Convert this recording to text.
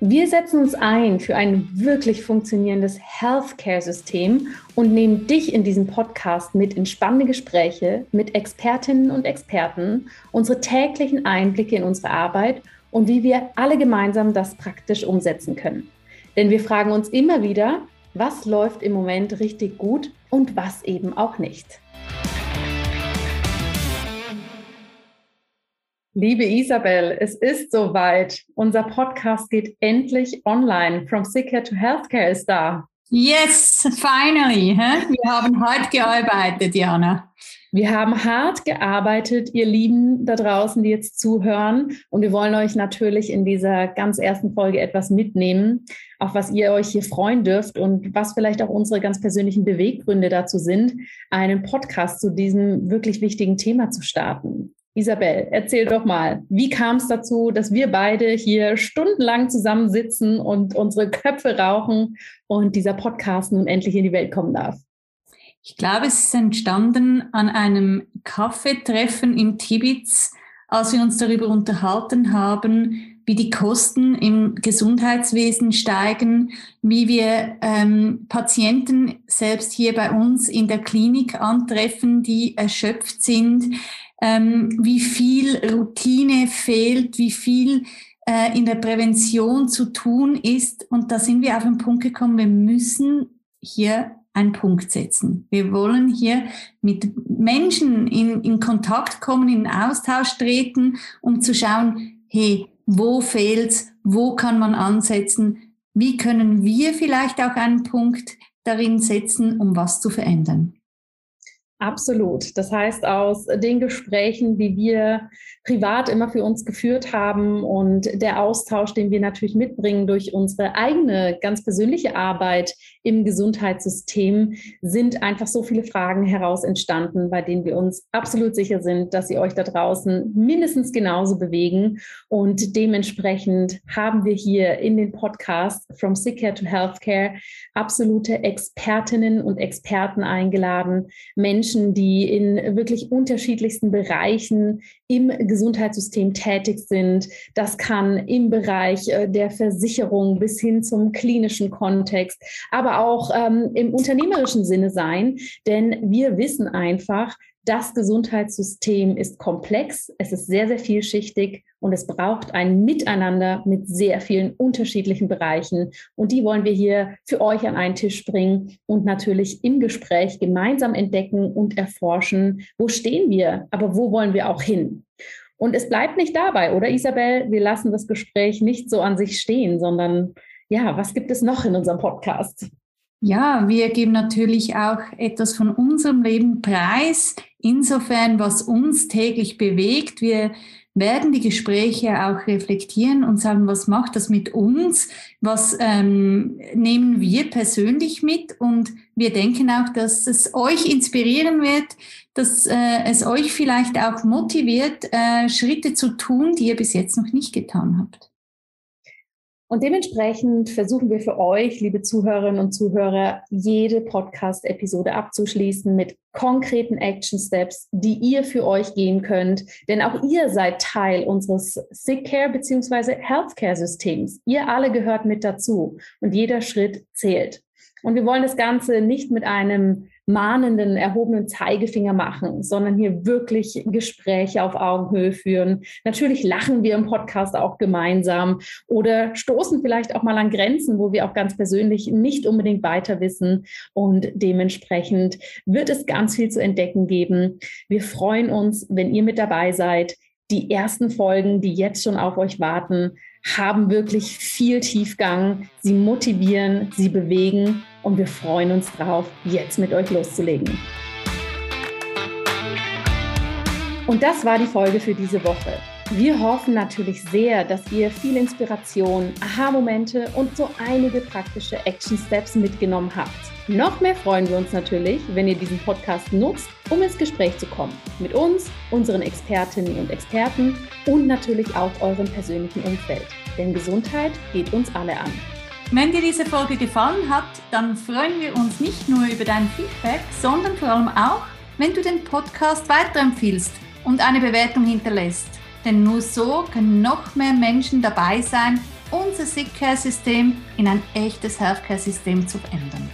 Wir setzen uns ein für ein wirklich funktionierendes Healthcare-System und nehmen dich in diesem Podcast mit in spannende Gespräche mit Expertinnen und Experten, unsere täglichen Einblicke in unsere Arbeit und wie wir alle gemeinsam das praktisch umsetzen können. Denn wir fragen uns immer wieder, was läuft im Moment richtig gut und was eben auch nicht. Liebe Isabel, es ist soweit. Unser Podcast geht endlich online. From Sick to Healthcare ist da. Yes, finally. Wir haben hart gearbeitet, Jana. Wir haben hart gearbeitet, ihr Lieben da draußen, die jetzt zuhören. Und wir wollen euch natürlich in dieser ganz ersten Folge etwas mitnehmen, auf was ihr euch hier freuen dürft und was vielleicht auch unsere ganz persönlichen Beweggründe dazu sind, einen Podcast zu diesem wirklich wichtigen Thema zu starten. Isabel, erzähl doch mal, wie kam es dazu, dass wir beide hier stundenlang zusammensitzen und unsere Köpfe rauchen und dieser Podcast nun endlich in die Welt kommen darf? Ich glaube, es ist entstanden an einem Kaffeetreffen im Tibitz, als wir uns darüber unterhalten haben, wie die Kosten im Gesundheitswesen steigen, wie wir ähm, Patienten selbst hier bei uns in der Klinik antreffen, die erschöpft sind, ähm, wie viel Routine fehlt, wie viel äh, in der Prävention zu tun ist. Und da sind wir auf den Punkt gekommen, wir müssen hier einen Punkt setzen. Wir wollen hier mit Menschen in, in Kontakt kommen, in Austausch treten, um zu schauen, hey, wo fehlt's, wo kann man ansetzen, wie können wir vielleicht auch einen Punkt darin setzen, um was zu verändern. Absolut. Das heißt, aus den Gesprächen, die wir privat immer für uns geführt haben und der Austausch, den wir natürlich mitbringen durch unsere eigene ganz persönliche Arbeit im Gesundheitssystem, sind einfach so viele Fragen heraus entstanden, bei denen wir uns absolut sicher sind, dass sie euch da draußen mindestens genauso bewegen. Und dementsprechend haben wir hier in den Podcast From Sick Care to Healthcare absolute Expertinnen und Experten eingeladen, Menschen, Menschen, die in wirklich unterschiedlichsten Bereichen im Gesundheitssystem tätig sind. Das kann im Bereich äh, der Versicherung bis hin zum klinischen Kontext, aber auch ähm, im unternehmerischen Sinne sein. Denn wir wissen einfach, das Gesundheitssystem ist komplex, es ist sehr, sehr vielschichtig und es braucht ein Miteinander mit sehr vielen unterschiedlichen Bereichen. Und die wollen wir hier für euch an einen Tisch bringen und natürlich im Gespräch gemeinsam entdecken und erforschen, wo stehen wir, aber wo wollen wir auch hin. Und es bleibt nicht dabei, oder Isabel? Wir lassen das Gespräch nicht so an sich stehen, sondern ja, was gibt es noch in unserem Podcast? Ja, wir geben natürlich auch etwas von unserem Leben preis. Insofern, was uns täglich bewegt. Wir werden die Gespräche auch reflektieren und sagen, was macht das mit uns? Was ähm, nehmen wir persönlich mit? Und wir denken auch, dass es euch inspirieren wird, dass äh, es euch vielleicht auch motiviert, äh, Schritte zu tun, die ihr bis jetzt noch nicht getan habt. Und dementsprechend versuchen wir für euch, liebe Zuhörerinnen und Zuhörer, jede Podcast-Episode abzuschließen mit konkreten Action Steps, die ihr für euch gehen könnt. Denn auch ihr seid Teil unseres Sick Care bzw. Healthcare Systems. Ihr alle gehört mit dazu und jeder Schritt zählt. Und wir wollen das Ganze nicht mit einem mahnenden, erhobenen Zeigefinger machen, sondern hier wirklich Gespräche auf Augenhöhe führen. Natürlich lachen wir im Podcast auch gemeinsam oder stoßen vielleicht auch mal an Grenzen, wo wir auch ganz persönlich nicht unbedingt weiter wissen. Und dementsprechend wird es ganz viel zu entdecken geben. Wir freuen uns, wenn ihr mit dabei seid. Die ersten Folgen, die jetzt schon auf euch warten, haben wirklich viel Tiefgang. Sie motivieren, sie bewegen und wir freuen uns drauf, jetzt mit euch loszulegen. Und das war die Folge für diese Woche. Wir hoffen natürlich sehr, dass ihr viel Inspiration, Aha-Momente und so einige praktische Action-Steps mitgenommen habt. Noch mehr freuen wir uns natürlich, wenn ihr diesen Podcast nutzt, um ins Gespräch zu kommen. Mit uns, unseren Expertinnen und Experten und natürlich auch eurem persönlichen Umfeld. Denn Gesundheit geht uns alle an. Wenn dir diese Folge gefallen hat, dann freuen wir uns nicht nur über dein Feedback, sondern vor allem auch, wenn du den Podcast weiterempfiehlst und eine Bewertung hinterlässt. Denn nur so können noch mehr Menschen dabei sein, unser Sick Care System in ein echtes Healthcare System zu verändern.